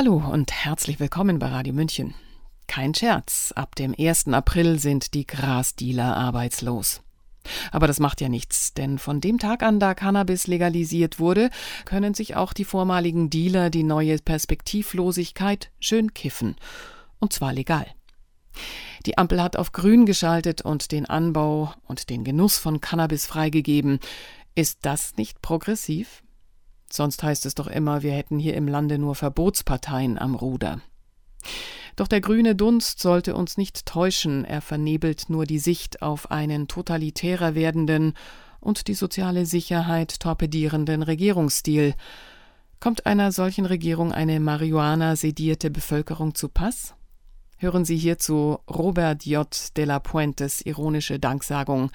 Hallo und herzlich willkommen bei Radio München. Kein Scherz, ab dem 1. April sind die Grasdealer arbeitslos. Aber das macht ja nichts, denn von dem Tag an, da Cannabis legalisiert wurde, können sich auch die vormaligen Dealer die neue Perspektivlosigkeit schön kiffen. Und zwar legal. Die Ampel hat auf grün geschaltet und den Anbau und den Genuss von Cannabis freigegeben. Ist das nicht progressiv? Sonst heißt es doch immer, wir hätten hier im Lande nur Verbotsparteien am Ruder. Doch der grüne Dunst sollte uns nicht täuschen, er vernebelt nur die Sicht auf einen totalitärer werdenden und die soziale Sicherheit torpedierenden Regierungsstil. Kommt einer solchen Regierung eine Marihuana-sedierte Bevölkerung zu Pass? Hören Sie hierzu Robert J. de la Puentes ironische Danksagung.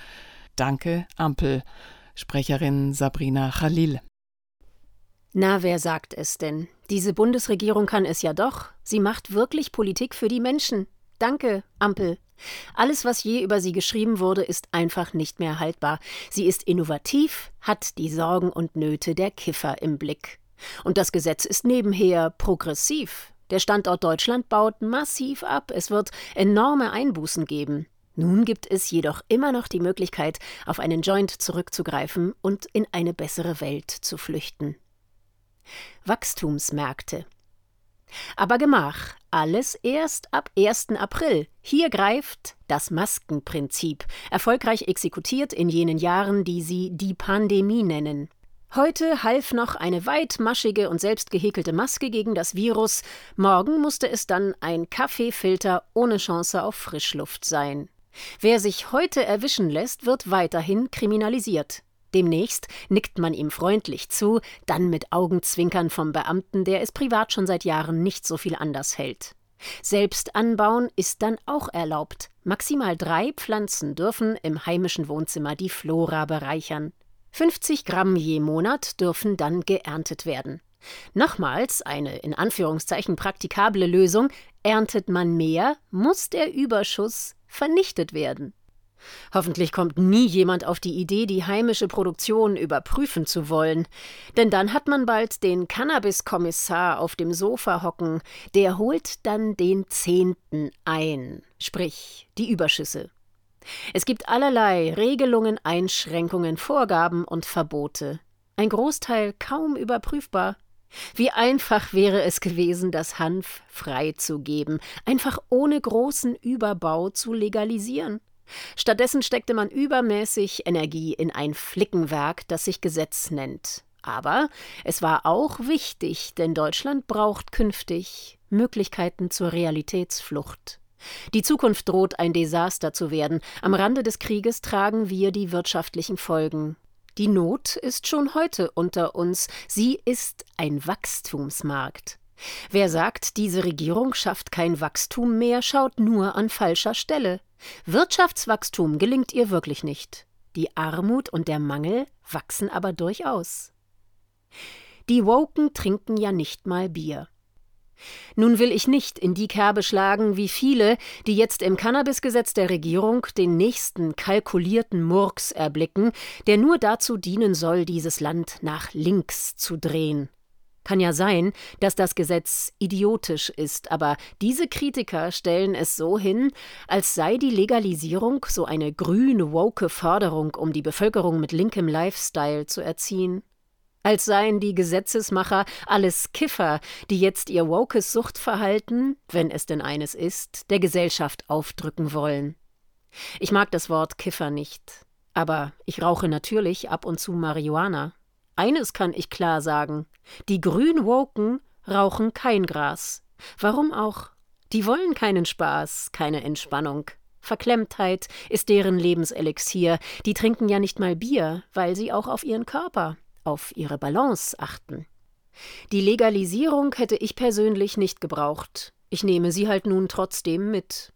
Danke, Ampel. Sprecherin Sabrina Khalil. Na, wer sagt es denn? Diese Bundesregierung kann es ja doch. Sie macht wirklich Politik für die Menschen. Danke, Ampel. Alles, was je über sie geschrieben wurde, ist einfach nicht mehr haltbar. Sie ist innovativ, hat die Sorgen und Nöte der Kiffer im Blick. Und das Gesetz ist nebenher progressiv. Der Standort Deutschland baut massiv ab. Es wird enorme Einbußen geben. Nun gibt es jedoch immer noch die Möglichkeit, auf einen Joint zurückzugreifen und in eine bessere Welt zu flüchten. Wachstumsmärkte. Aber Gemach, alles erst ab 1. April. Hier greift das Maskenprinzip, erfolgreich exekutiert in jenen Jahren, die sie die Pandemie nennen. Heute half noch eine weitmaschige und selbst gehäkelte Maske gegen das Virus, morgen musste es dann ein Kaffeefilter ohne Chance auf Frischluft sein. Wer sich heute erwischen lässt, wird weiterhin kriminalisiert. Demnächst nickt man ihm freundlich zu, dann mit Augenzwinkern vom Beamten, der es privat schon seit Jahren nicht so viel anders hält. Selbst anbauen ist dann auch erlaubt. Maximal drei Pflanzen dürfen im heimischen Wohnzimmer die Flora bereichern. 50 Gramm je Monat dürfen dann geerntet werden. Nochmals eine in Anführungszeichen praktikable Lösung: erntet man mehr, muss der Überschuss vernichtet werden. Hoffentlich kommt nie jemand auf die Idee, die heimische Produktion überprüfen zu wollen. Denn dann hat man bald den Cannabis-Kommissar auf dem Sofa hocken, der holt dann den Zehnten ein, sprich die Überschüsse. Es gibt allerlei Regelungen, Einschränkungen, Vorgaben und Verbote. Ein Großteil kaum überprüfbar. Wie einfach wäre es gewesen, das Hanf freizugeben, einfach ohne großen Überbau zu legalisieren. Stattdessen steckte man übermäßig Energie in ein Flickenwerk, das sich Gesetz nennt. Aber es war auch wichtig, denn Deutschland braucht künftig Möglichkeiten zur Realitätsflucht. Die Zukunft droht ein Desaster zu werden. Am Rande des Krieges tragen wir die wirtschaftlichen Folgen. Die Not ist schon heute unter uns. Sie ist ein Wachstumsmarkt. Wer sagt, diese Regierung schafft kein Wachstum mehr, schaut nur an falscher Stelle. Wirtschaftswachstum gelingt ihr wirklich nicht. Die Armut und der Mangel wachsen aber durchaus. Die Woken trinken ja nicht mal Bier. Nun will ich nicht in die Kerbe schlagen, wie viele, die jetzt im Cannabisgesetz der Regierung den nächsten kalkulierten Murks erblicken, der nur dazu dienen soll, dieses Land nach links zu drehen. Kann ja sein, dass das Gesetz idiotisch ist, aber diese Kritiker stellen es so hin, als sei die Legalisierung so eine grüne, woke Förderung, um die Bevölkerung mit linkem Lifestyle zu erziehen. Als seien die Gesetzesmacher alles Kiffer, die jetzt ihr wokes Suchtverhalten, wenn es denn eines ist, der Gesellschaft aufdrücken wollen. Ich mag das Wort Kiffer nicht, aber ich rauche natürlich ab und zu Marihuana. Eines kann ich klar sagen: Die Grünwoken rauchen kein Gras. Warum auch? Die wollen keinen Spaß, keine Entspannung. Verklemmtheit ist deren Lebenselixier. Die trinken ja nicht mal Bier, weil sie auch auf ihren Körper, auf ihre Balance achten. Die Legalisierung hätte ich persönlich nicht gebraucht. Ich nehme sie halt nun trotzdem mit.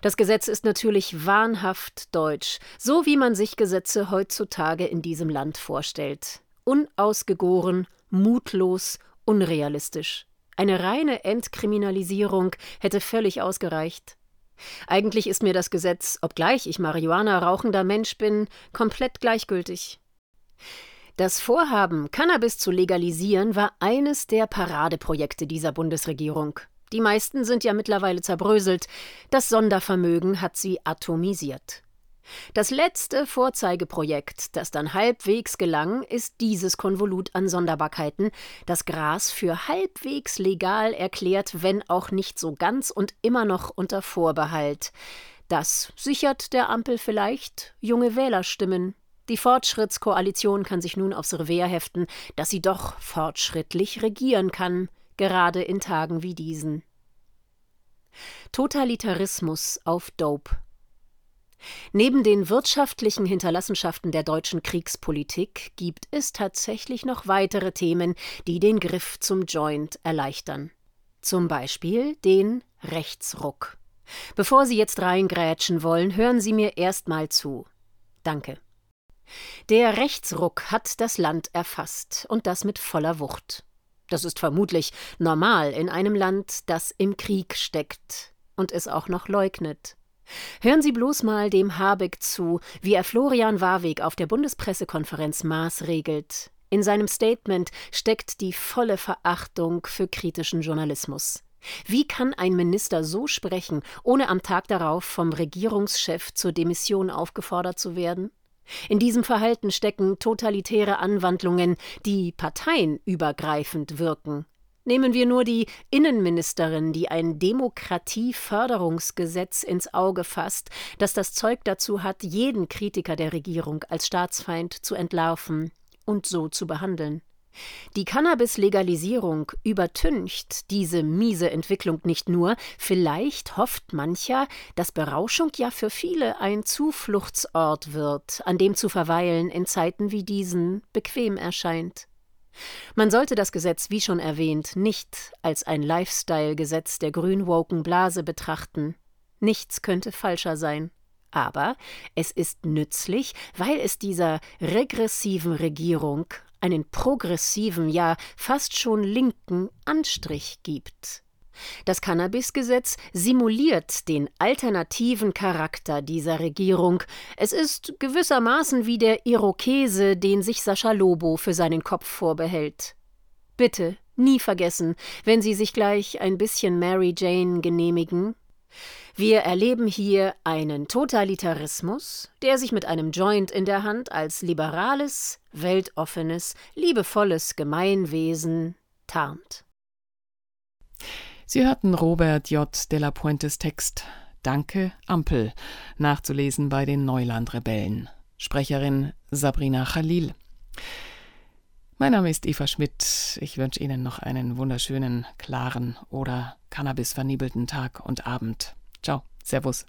Das Gesetz ist natürlich wahnhaft deutsch, so wie man sich Gesetze heutzutage in diesem Land vorstellt unausgegoren, mutlos, unrealistisch. Eine reine Entkriminalisierung hätte völlig ausgereicht. Eigentlich ist mir das Gesetz, obgleich ich Marihuana rauchender Mensch bin, komplett gleichgültig. Das Vorhaben, Cannabis zu legalisieren, war eines der Paradeprojekte dieser Bundesregierung. Die meisten sind ja mittlerweile zerbröselt. Das Sondervermögen hat sie atomisiert. Das letzte Vorzeigeprojekt, das dann halbwegs gelang, ist dieses Konvolut an Sonderbarkeiten, das Gras für halbwegs legal erklärt, wenn auch nicht so ganz und immer noch unter Vorbehalt. Das sichert der Ampel vielleicht junge Wählerstimmen. Die Fortschrittskoalition kann sich nun aufs Revier heften, dass sie doch fortschrittlich regieren kann, gerade in Tagen wie diesen. Totalitarismus auf Dope Neben den wirtschaftlichen Hinterlassenschaften der deutschen Kriegspolitik gibt es tatsächlich noch weitere Themen, die den Griff zum Joint erleichtern. Zum Beispiel den Rechtsruck. Bevor Sie jetzt reingrätschen wollen, hören Sie mir erst mal zu. Danke. Der Rechtsruck hat das Land erfasst, und das mit voller Wucht. Das ist vermutlich normal in einem Land, das im Krieg steckt und es auch noch leugnet. Hören Sie bloß mal dem Habeck zu, wie er Florian Warweg auf der Bundespressekonferenz maßregelt. In seinem Statement steckt die volle Verachtung für kritischen Journalismus. Wie kann ein Minister so sprechen, ohne am Tag darauf vom Regierungschef zur Demission aufgefordert zu werden? In diesem Verhalten stecken totalitäre Anwandlungen, die parteienübergreifend wirken. Nehmen wir nur die Innenministerin, die ein Demokratieförderungsgesetz ins Auge fasst, das das Zeug dazu hat, jeden Kritiker der Regierung als Staatsfeind zu entlarven und so zu behandeln. Die Cannabis-Legalisierung übertüncht diese miese Entwicklung nicht nur, vielleicht hofft mancher, dass Berauschung ja für viele ein Zufluchtsort wird, an dem zu verweilen in Zeiten wie diesen bequem erscheint. Man sollte das Gesetz, wie schon erwähnt, nicht als ein Lifestyle-Gesetz der grünwoken Blase betrachten. Nichts könnte falscher sein. Aber es ist nützlich, weil es dieser regressiven Regierung einen progressiven, ja fast schon linken Anstrich gibt. Das Cannabis-Gesetz simuliert den alternativen Charakter dieser Regierung. Es ist gewissermaßen wie der Irokese, den sich Sascha Lobo für seinen Kopf vorbehält. Bitte, nie vergessen, wenn Sie sich gleich ein bisschen Mary Jane genehmigen. Wir erleben hier einen Totalitarismus, der sich mit einem Joint in der Hand als liberales, weltoffenes, liebevolles Gemeinwesen tarnt. Sie hörten Robert J. de la Puentes Text Danke, Ampel, nachzulesen bei den Neuland-Rebellen. Sprecherin Sabrina Khalil. Mein Name ist Eva Schmidt. Ich wünsche Ihnen noch einen wunderschönen, klaren oder cannabisvernebelten Tag und Abend. Ciao, Servus.